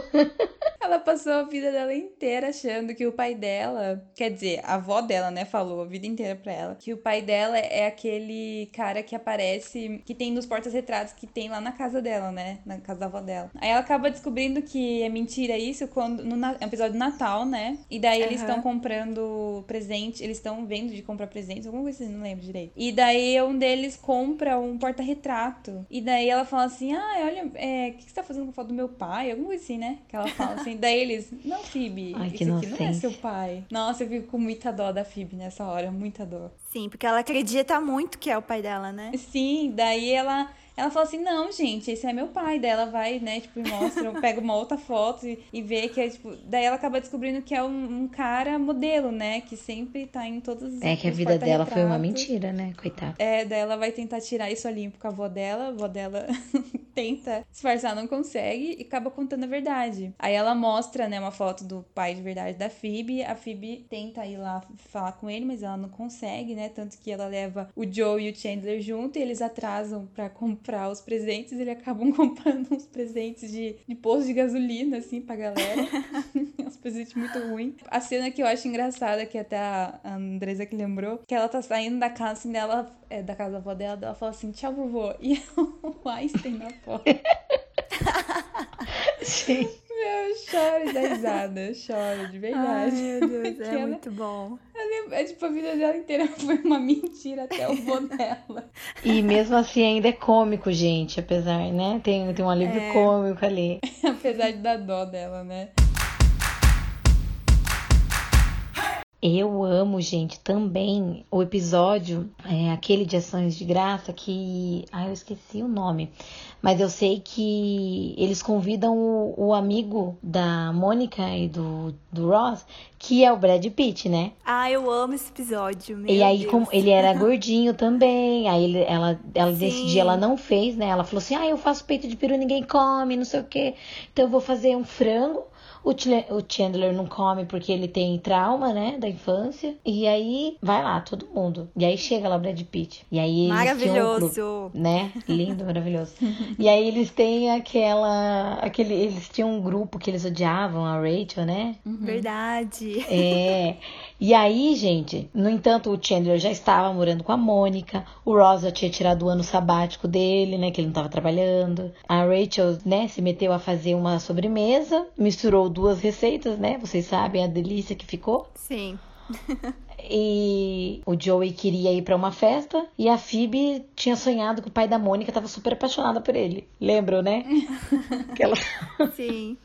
Ela passou a vida dela inteira achando que o pai dela, quer dizer, a avó dela, né, falou a vida inteira pra ela, que o pai dela é aquele cara que aparece, que tem nos portas-retratos que tem lá na casa dela, né, na casa da avó dela. Aí ela acaba descobrindo que é mentira isso quando no é um episódio do Natal, né? E daí eles Aham. Estão comprando presente, eles estão vendo de comprar presentes, alguma coisa assim, não lembro direito. E daí um deles compra um porta-retrato. E daí ela fala assim: Ah, olha, é, o que você tá fazendo com a foto do meu pai? Alguma coisa assim, né? Que ela fala assim. daí eles, não, Phoebe, Ai, esse aqui não é seu pai. Nossa, eu fico com muita dó da Phoebe nessa hora, muita dó. Sim, porque ela acredita muito que é o pai dela, né? Sim, daí ela. Ela fala assim, não, gente, esse é meu pai. Daí ela vai, né, tipo, e mostra, pega uma outra foto e, e vê que é, tipo... Daí ela acaba descobrindo que é um, um cara modelo, né, que sempre tá em todos os É que a vida dela foi uma mentira, né? Coitada. É, daí ela vai tentar tirar isso a limpo com a avó dela, a avó dela *laughs* tenta disfarçar, não consegue e acaba contando a verdade. Aí ela mostra, né, uma foto do pai de verdade da Phoebe, a Phoebe tenta ir lá falar com ele, mas ela não consegue, né, tanto que ela leva o Joe e o Chandler junto e eles atrasam pra comprar os presentes, eles acabam *laughs* comprando uns presentes de, de posto de gasolina, assim, pra galera. *laughs* uns presentes muito ruins. A cena que eu acho engraçada, que até a Andresa que lembrou, que ela tá saindo da casa assim dela, é, da casa da avó dela, ela fala assim, tchau, vovô. *laughs* E o Einstein na foto. Sim. Meu, eu choro de dar risada, eu choro, de Ai, verdade. meu Deus, Que *laughs* é ela- muito bom. É tipo, a vida dela inteira *laughs* foi uma mentira até o vô dela. E mesmo assim ainda é cômico, gente, apesar, né? Tem, tem um alívio É. cômico ali. *laughs* Apesar de dar dó dela, né? Eu amo, gente, também o episódio, é, aquele de ações de graça que. Ah, eu esqueci o nome. Mas eu sei que eles convidam o, o amigo da Mônica e do, do Ross, que é o Brad Pitt, né? Ah, eu amo esse episódio. Meu e aí, Deus. como ele era *laughs* gordinho também, aí ele- ela, ela dia ela não fez, né? Ela falou assim: ah, eu faço peito de peru, ninguém come, não sei o quê. Então eu vou fazer um frango. O Chandler não come porque ele tem trauma, né, da infância. E aí vai lá, todo mundo. E aí chega lá o Brad Pitt. E aí eles tinham um clube, Maravilhoso. né? Lindo, maravilhoso. e aí eles têm aquela, aquele, eles tinham um grupo que eles odiavam a Rachel, né? Verdade. entendi. É. *laughs* E aí, gente, no entanto, o Chandler já estava morando com a Mônica, o Ross já tinha tirado o ano sabático dele, né, que ele não estava trabalhando. A Rachel, né, se meteu a fazer uma sobremesa, misturou duas receitas, né, vocês sabem a delícia que ficou. Sim. *laughs* E o Joey queria ir para uma festa e a Phoebe tinha sonhado que o pai da Mônica estava super apaixonada por ele. Lembram, né? *laughs* Aquela... Sim.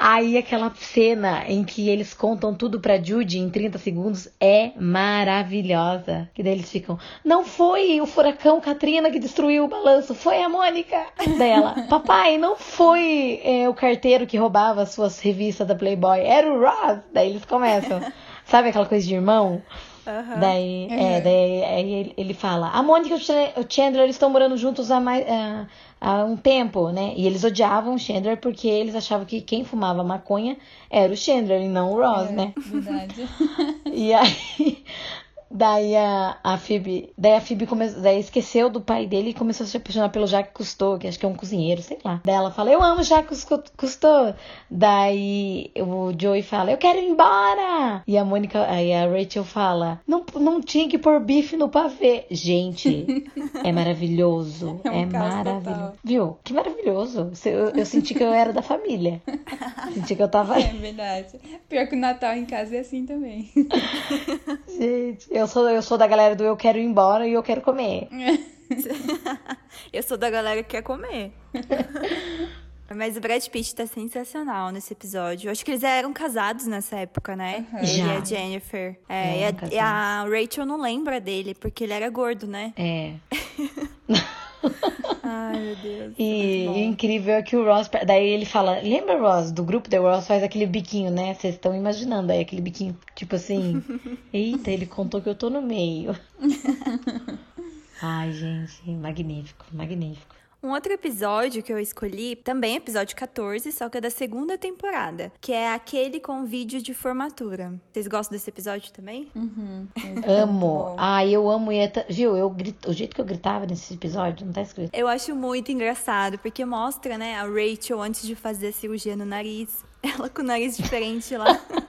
Aí aquela cena em que eles contam tudo pra Judy em 30 segundos é maravilhosa. Que daí eles ficam, não foi o furacão Katrina que destruiu o balanço, foi a Mônica. Daí ela, papai, não foi é, o carteiro que roubava as suas revistas da Playboy, era o Ross. Daí eles começam, sabe aquela coisa de irmão? Aham. Daí, é, daí aí ele, ele fala, a Mônica e o Chan- o Chandler eles estão morando juntos há, mais, há, há um tempo, né? E eles odiavam o Chandler porque eles achavam que quem fumava maconha era o Chandler e não o Ross, né? Verdade. *laughs* E aí, daí a, a Phoebe, daí a Phoebe começou, daí esqueceu do pai dele e começou a se apaixonar pelo Jacques Cousteau, que acho que é um cozinheiro, sei lá. Daí ela fala, eu amo Jacques Cou- Cousteau. Daí o Joey fala, eu quero ir embora. E a Mônica, aí a Rachel fala, não, não tinha que pôr bife no pavê. Gente, é maravilhoso. *laughs* É um É, maravilhoso. Viu? Que maravilhoso. Eu, eu senti que eu era da família. *laughs* senti que eu tava... É verdade. Pior que o Natal em casa é assim também. *laughs* Gente, eu sou, eu sou da galera do eu quero ir embora e eu quero comer. *laughs* Eu sou da galera que quer comer. *laughs* Mas o Brad Pitt tá sensacional nesse episódio. Acho que eles eram casados nessa época, né? Aham. Ele e a Já. Jennifer. É, e, a, e a Rachel não lembra dele, porque ele era gordo, né? É. *laughs* *laughs* Ai, meu Deus. E o bom. incrível é que o Ross, daí ele fala, lembra Ross, do grupo da Ross faz aquele biquinho, né? Vocês estão imaginando aí aquele biquinho, tipo assim, *laughs* eita, ele contou que eu tô no meio. *laughs* Ai, gente, magnífico, magnífico. Um outro episódio que eu escolhi, também episódio 14, só que é da segunda temporada, que é aquele com vídeo de formatura. Vocês gostam desse episódio também? *laughs* Amo. bom. Ai, eu amo. E é viu, eu grito, o jeito que eu gritava nesse episódio, não tá escrito. Eu acho muito engraçado, porque mostra, né, a Rachel antes de fazer a cirurgia no nariz. *laughs* Ela com o nariz diferente lá. *laughs*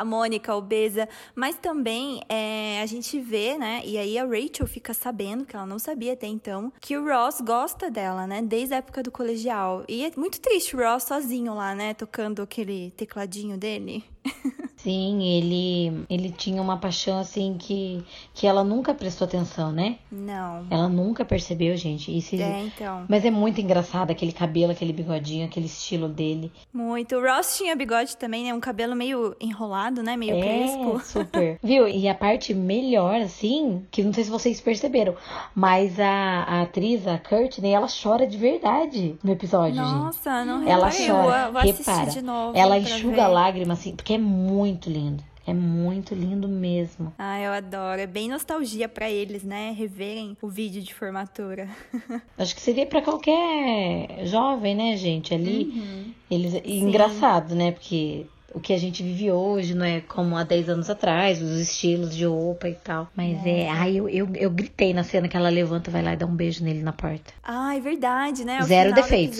A Mônica obesa, mas também é, a gente vê, né? E aí a Rachel fica sabendo, que ela não sabia até então, que o Ross gosta dela, né? Desde a época do colegial. E é muito triste o Ross sozinho lá, né? Tocando aquele tecladinho dele. *laughs* Sim, ele, ele tinha uma paixão assim que, que ela nunca prestou atenção, né? Não. Ela nunca percebeu, gente. Se- É, então. Mas é muito engraçado aquele cabelo, aquele bigodinho, aquele estilo dele. Muito. O Ross tinha bigode também, né? Um cabelo meio enrolado, né? Meio é, crespo. super. *laughs* Viu? E a parte melhor, assim, que não sei se vocês perceberam, mas a, a atriz, a Courtney, ela chora de verdade no episódio, gente. Nossa, não Ela chora, Eu vou assistir repara. de novo. ela enxuga ver. a lágrima, assim, porque é muito lindo. É muito lindo mesmo. Ah, eu adoro. É bem nostalgia pra eles, né? Reverem o vídeo de formatura. *laughs* Acho que seria pra qualquer jovem, né, gente? Ali, Uhum. eles e engraçado, né? Porque o que a gente vive hoje não é como há 10 anos atrás, os estilos de roupa e tal. Mas é, ai, eu, eu, eu gritei na cena que ela levanta, vai lá e dá um beijo nele na porta. Ah, é verdade, né? O Zero defeitos.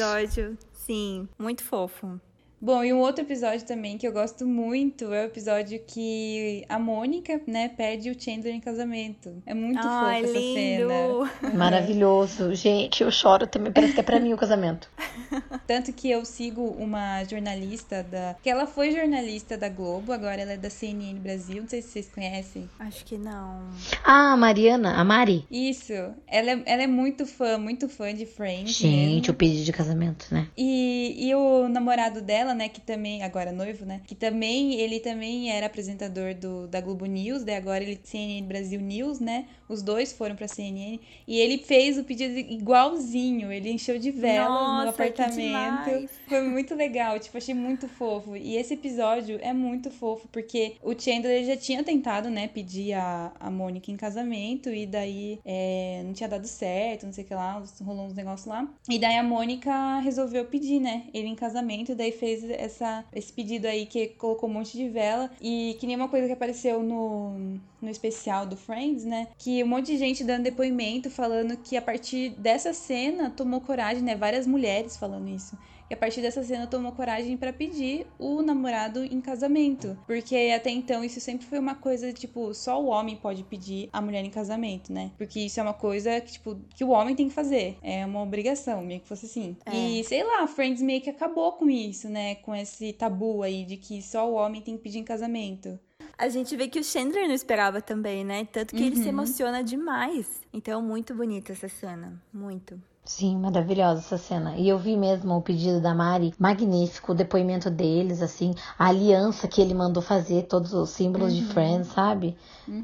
Sim, muito fofo. Bom, e um outro episódio também que eu gosto muito é o episódio que a Mônica, né, pede o Chandler em casamento. É muito Ai, fofa essa lindo. cena. *laughs* Maravilhoso. Gente, eu choro também. Parece que é pra mim o casamento. *laughs* Tanto que eu sigo uma jornalista da. que ela foi jornalista da Globo, agora ela é da CNN Brasil. Não sei se vocês conhecem. Acho que não. Ah, a Mariana, a Mari. Isso. Ela é, ela é muito fã, muito fã de Friends. Gente, mesmo. o pedido de casamento, né? E, e o namorado dela, né, que também, agora noivo, né, que também, ele também era apresentador do, da Globo News, daí agora ele CNN Brasil News, né, os dois foram pra CNN, e ele fez o pedido igualzinho, ele encheu de velas no Nossa, que apartamento, foi muito legal, tipo, achei muito fofo, e esse episódio é muito fofo, porque o Chandler já tinha tentado, né, pedir a, a Mônica em casamento, e daí é, não tinha dado certo, não sei o que lá, rolou uns negócios lá, e daí a Mônica resolveu pedir, né, ele em casamento, e daí fez essa, esse pedido aí que colocou um monte de vela, e que nem uma coisa que apareceu no, no especial do Friends, né, que um monte de gente dando depoimento, falando que a partir dessa cena tomou coragem, né, várias mulheres falando isso, E a partir dessa cena tomou coragem para pedir o namorado em casamento. Porque até então isso sempre foi uma coisa, tipo, só o homem pode pedir a mulher em casamento, né? Porque isso é uma coisa que, tipo, que o homem tem que fazer. É uma obrigação, meio que fosse assim. É. E sei lá, Friends meio que acabou com isso, né? Com esse tabu aí de que só o homem tem que pedir em casamento. A gente vê que o Chandler não esperava também, né? Tanto que ele se Uhum. emociona demais. Então, muito bonita essa cena. Muito. Sim, maravilhosa essa cena. E eu vi mesmo o pedido da Mari, magnífico, o depoimento deles, assim, a aliança que ele mandou fazer, todos os símbolos de Friends, sabe?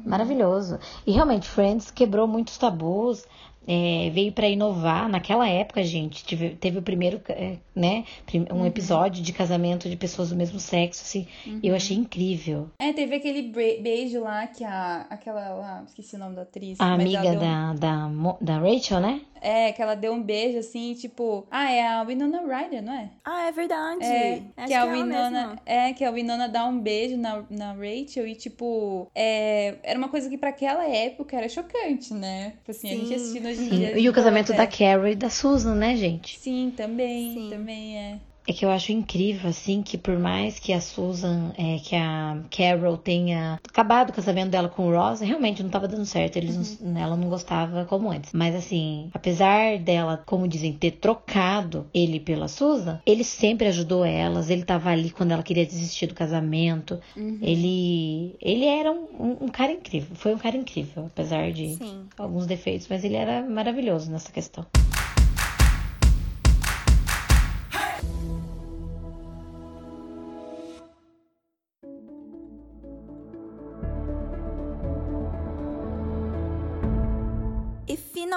Maravilhoso. E realmente, Friends quebrou muitos tabus, é, veio pra inovar. Naquela época, gente, tive- teve o primeiro, é, né, um episódio de casamento de pessoas do mesmo sexo, assim, eu achei incrível. É, teve aquele beijo lá que a. aquela lá, esqueci o nome da atriz. A mas amiga ela deu- da, da, da Rachel, né? É, que ela deu um beijo assim, tipo. Ah, é a Winona Ryder, não é? Ah, é verdade. É, Acho que a é ela Winona, é que a Winona dá um beijo na, na Rachel e tipo, é, era uma coisa que pra aquela época era chocante, né? Tipo assim, a gente Sim. assistindo Sim. dia. E o casamento da Carrie e da Susan, né, gente? Sim, também, Sim. também é. É que eu acho incrível, assim, que por mais que a Susan, é, que a Carol tenha acabado o casamento dela com o Ross, realmente não tava dando certo, eles não- ela não gostava como antes. Mas assim, apesar dela, como dizem, ter trocado ele pela Susan, ele sempre ajudou elas, ele tava ali quando ela queria desistir do casamento. Ele ele era um, um- um cara incrível, foi um cara incrível, apesar de Sim. alguns defeitos, mas ele era maravilhoso nessa questão.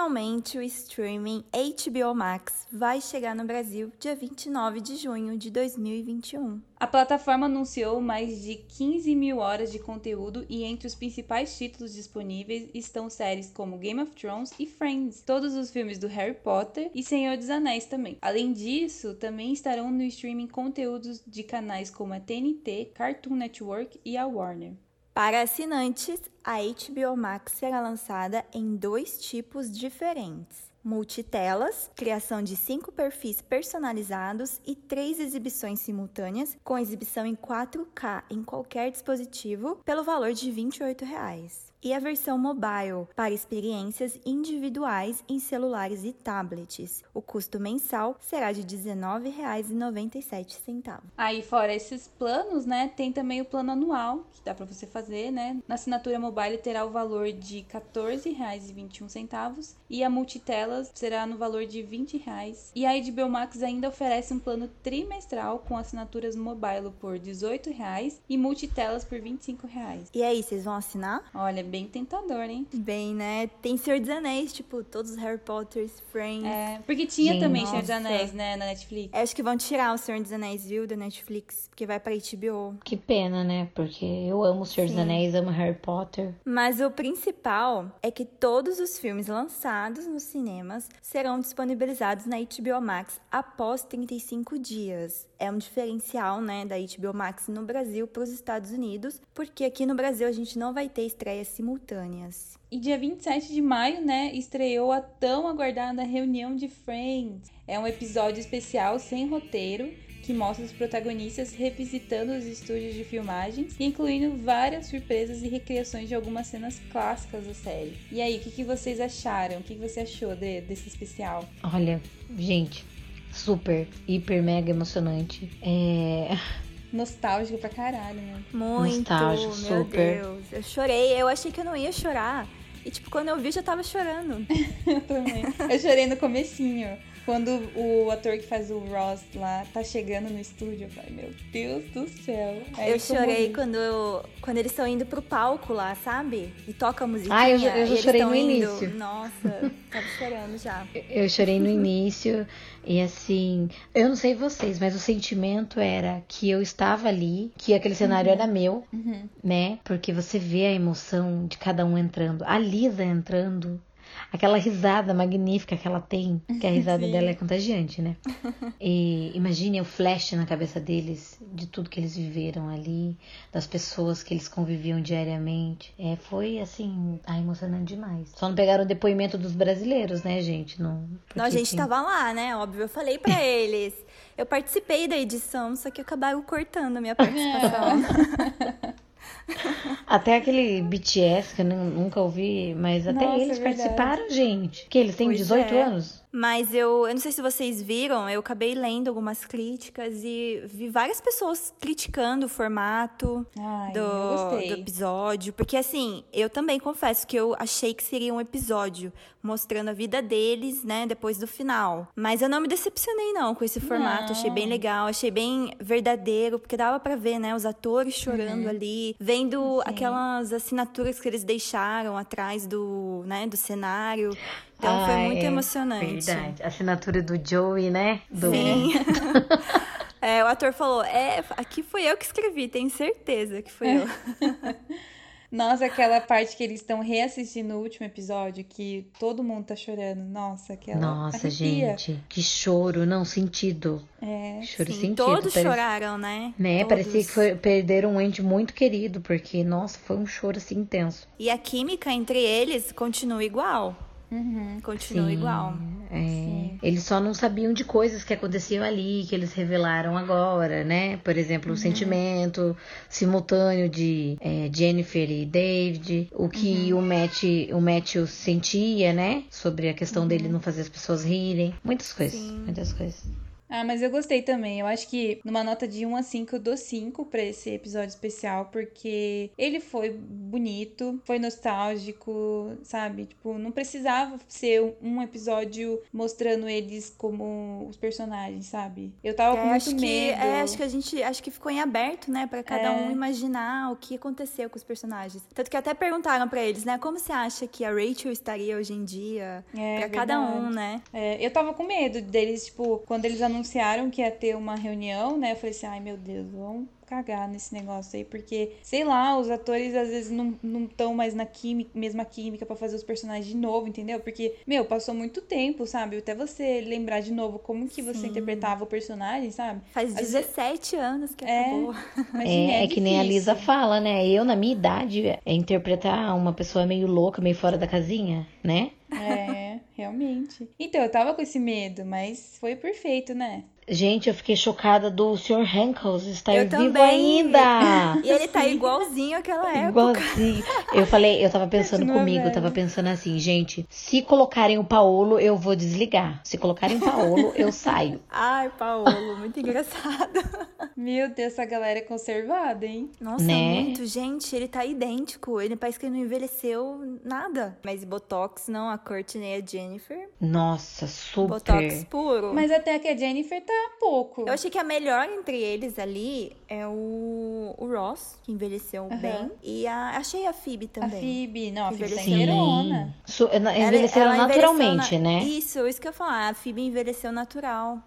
Finalmente o streaming HBO Max vai chegar no Brasil dia 29 de junho de 2021. A plataforma anunciou mais de 15 mil horas de conteúdo e entre os principais títulos disponíveis estão séries como Game of Thrones e Friends, todos os filmes do Harry Potter e Senhor dos Anéis também. Além disso, também estarão no streaming conteúdos de canais como a TNT, Cartoon Network e a Warner. Para assinantes, a HBO Max será lançada em dois tipos diferentes. Multitelas, criação de cinco perfis personalizados e três exibições simultâneas, com exibição em 4K em qualquer dispositivo, pelo valor de 28 reais. E a versão mobile, para experiências individuais em celulares e tablets. O custo mensal será de R$ 19,97. Aí, fora esses planos, né, tem também o plano anual, que dá pra você fazer, né? Na assinatura mobile terá o valor de R$ 14,21 e a multitelas será no valor de 20 reais. E a HBO Max ainda oferece um plano trimestral com assinaturas mobile por 18 reais e multitelas por 25 reais. E aí, vocês vão assinar? Olha, bem tentador, hein? Bem, né? Tem Senhor dos Anéis, tipo, todos os Harry Potters, Friends. É, porque tinha também Senhor dos nossa. Anéis, né, na Netflix. Acho que vão tirar o Senhor dos Anéis, viu, da Netflix, porque vai pra HBO. Que pena, né? Porque eu amo o Senhor dos Sim. Anéis, amo Harry Potter. Mas o principal é que todos os filmes lançados nos cinemas serão disponibilizados na HBO Max após 35 dias. É um diferencial, né, da HBO Max no Brasil para os Estados Unidos, porque aqui no Brasil a gente não vai ter estreias simultâneas. E dia 27 de maio, né, estreou a tão aguardada reunião de Friends. É um episódio especial sem roteiro que mostra os protagonistas revisitando os estúdios de filmagens, incluindo várias surpresas e recriações de algumas cenas clássicas da série. E aí, o que, que vocês acharam? O que, que você achou de- desse especial? Olha, gente, super, hiper, mega emocionante. É. Nostálgico pra caralho, né? Muito, Nostálgico, meu super. Deus. Eu chorei, eu achei que eu não ia chorar. E tipo, quando eu vi, já tava chorando. *laughs* Eu também. Eu chorei no comecinho. Quando o ator que faz o Ross lá tá chegando no estúdio, eu falei, meu Deus do céu. Aí eu eu chorei quando, eu- quando eles estão indo pro palco lá, sabe? E toca a musiquinha. Ah, eu já- eu já chorei no indo. início. Nossa, tava chorando já. *laughs* Eu chorei no início e assim, eu não sei vocês, mas o sentimento era que eu estava ali, que aquele cenário era meu, Uhum. né? Porque você vê a emoção de cada um entrando. A Lisa entrando. Aquela risada magnífica que ela tem, que a *laughs* risada dela é contagiante, né? *laughs* E imagine o flash na cabeça deles, de tudo que eles viveram ali, das pessoas que eles conviviam diariamente. É, foi assim, ah, emocionante demais. Só não pegaram o depoimento dos brasileiros, né, gente? Não, Não, a porque, gente assim, tava lá, né? Óbvio, eu falei pra *laughs* eles. Eu participei da edição, só que acabaram cortando a minha participação. *laughs* Até aquele BTS, que eu nu- nunca ouvi, mas até Nossa, eles é participaram, gente. Que eles têm Pois 18 é. anos. Mas eu, eu não sei se vocês viram, eu acabei lendo algumas críticas e vi várias pessoas criticando o formato Ai, do, do episódio. Porque, assim, eu também confesso que eu achei que seria um episódio mostrando a vida deles, né, depois do final. Mas eu não me decepcionei, não, com esse formato. Achei bem legal, achei bem verdadeiro, porque dava pra ver, né, os atores chorando ali, vendo aquelas assinaturas que eles deixaram atrás do, né, do cenário. Então foi Ah, muito é, emocionante. Verdade. Assinatura do Joey, né? Do... Sim. *laughs* É, o ator falou: É, aqui foi eu que escrevi, tenho certeza que foi eu. *laughs* Nossa, aquela parte que eles estão reassistindo o último episódio, que todo mundo tá chorando. Nossa, aquela. Nossa, arrepia. gente. Que choro, não sentido. É. Choro Sim, sentido. todos Parece- choraram, né? Né? Todos. Parecia que foi, perderam um ente muito querido, porque, nossa, foi um choro assim intenso. E a química entre eles continua igual. Continua Sim, igual. é. Eles só não sabiam de coisas que aconteciam ali, que eles revelaram agora, né? Por exemplo, o sentimento simultâneo de é, Jennifer e David, o que o Matt, o Matthew sentia, né? Sobre a questão dele não fazer as pessoas rirem. Muitas coisas, muitas coisas. Ah, mas eu gostei também. Eu acho que numa nota de 1 a 5, eu dou 5 pra esse episódio especial, porque ele foi bonito, foi nostálgico, sabe? Tipo, não precisava ser um episódio mostrando eles como os personagens, sabe? Eu tava com É, muito acho que, medo. é, acho que a gente acho que ficou em aberto, né, Pra cada É. um imaginar o que aconteceu com os personagens. Tanto que até perguntaram pra eles, né, como você acha que a Rachel estaria hoje em dia? É, Pra cada um, né? É, eu tava com medo deles, tipo, quando eles anunciaram que ia ter uma reunião, né? Eu falei assim, ai meu Deus, vamos cagar nesse negócio aí, porque, sei lá, os atores às vezes não estão mais na química, mesma química pra fazer os personagens de novo, entendeu? Porque, meu, passou muito tempo, sabe? Até você lembrar de novo como que você interpretava o personagem, sabe? Faz Às vezes- 17 anos que É. acabou. Imagina, É, é que nem a. Lisa fala, né? Eu, na minha idade, é interpretar uma pessoa meio louca, meio fora da casinha, né? É, realmente. Então, eu tava com esse medo, mas foi perfeito, né? Gente, eu fiquei chocada do Sr. Hankels estar Eu vivo também. ainda. E ele tá igualzinho àquela época. Igualzinho. Eu falei, eu tava pensando Continua comigo, eu velho. tava pensando assim, gente, se colocarem o Paolo, eu vou desligar. Se colocarem o Paolo, eu saio. *laughs* Ai, Paulo, muito engraçado. Meu Deus, essa galera é conservada, hein? Nossa, Né? muito. Gente, ele tá idêntico. Ele parece que ele não envelheceu nada. Mas Botox não, a Courtney e a Jennifer. Nossa, super. Botox puro. Mas até que a Jennifer tá pouco. Eu achei que a melhor entre eles ali é o, o Ross, que envelheceu Aham. bem. E a, achei a Phoebe A também. Phoebe, não, a Phoebe tá Envelheceu. ela naturalmente, envelheceu na- né? Isso, isso que eu ia falar. A Phoebe envelheceu natural.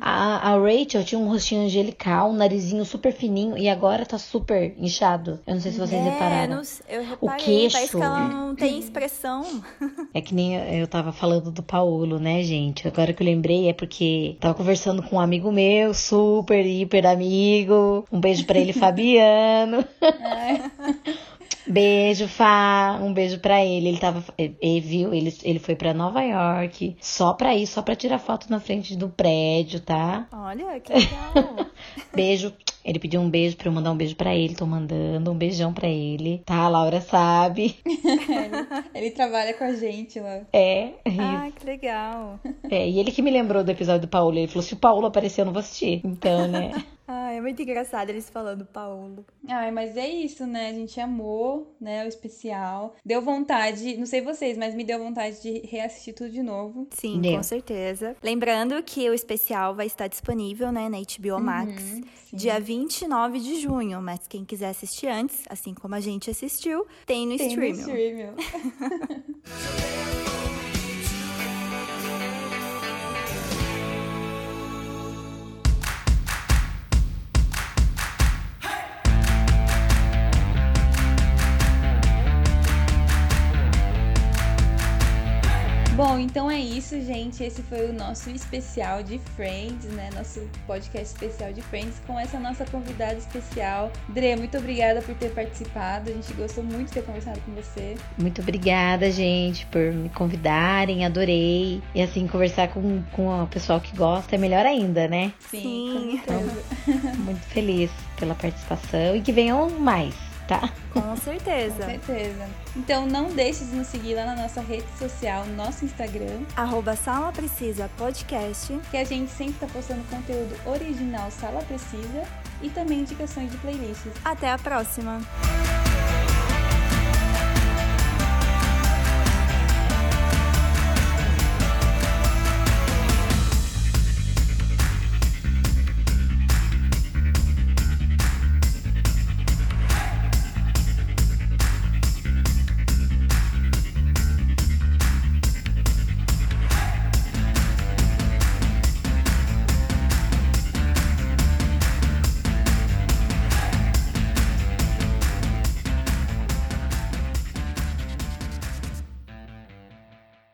A, a Rachel tinha um rostinho angelical, um narizinho super fininho e agora tá super inchado. Eu não sei se vocês é, repararam. não eu reparei. queixo. Parece que ela não *clears throat* tem expressão. *laughs* É que nem eu tava falando do Paulo, né, gente? Agora que eu lembrei é porque tava conversando com um amigo meu, super, hiper amigo. Um beijo pra ele, *laughs* Fabiano. *laughs* Beijo, Fá. Um beijo pra ele. Ele tava. Ele viu, ele, ele foi pra Nova York só pra ir, só pra tirar foto na frente do prédio, tá? Olha, que legal. *laughs* Beijo. Ele pediu um beijo pra eu mandar um beijo pra ele. Tô mandando um beijão pra ele. Tá, a Laura sabe. *laughs* Ele trabalha com a gente lá. É. ah, que legal. É, e ele que me lembrou do episódio do Paulo. Ele falou: se o Paulo aparecer, eu não vou assistir. Então, né? *laughs* Ah, é muito engraçado eles falando Paulo. Ai, mas é isso, né? A gente amou, né? O especial. Deu vontade, não sei vocês, mas me deu vontade de reassistir tudo de novo. Sim, Deu. com certeza. Lembrando que o especial vai estar disponível, né, na HBO Max, dia 29 de junho. Mas quem quiser assistir antes, assim como a gente assistiu, tem no Tem no streaming. *laughs* streaming. então é isso, gente. Esse foi o nosso especial de Friends, né? Nosso podcast especial de Friends com essa nossa convidada especial. Dre, muito obrigada por ter participado. A gente gostou muito de ter conversado com você. Muito obrigada, gente, por me convidarem. Adorei. E assim, conversar com, com o pessoal que gosta é melhor ainda, né? Sim. com certeza. Muito feliz pela participação e que venham mais, tá? Com Com certeza. certeza. Então não deixe de nos seguir lá na nossa rede social, nosso Instagram, Arroba Sala Precisa Podcast. que a gente sempre tá postando conteúdo original Sala Precisa e também indicações de playlists. Até a próxima!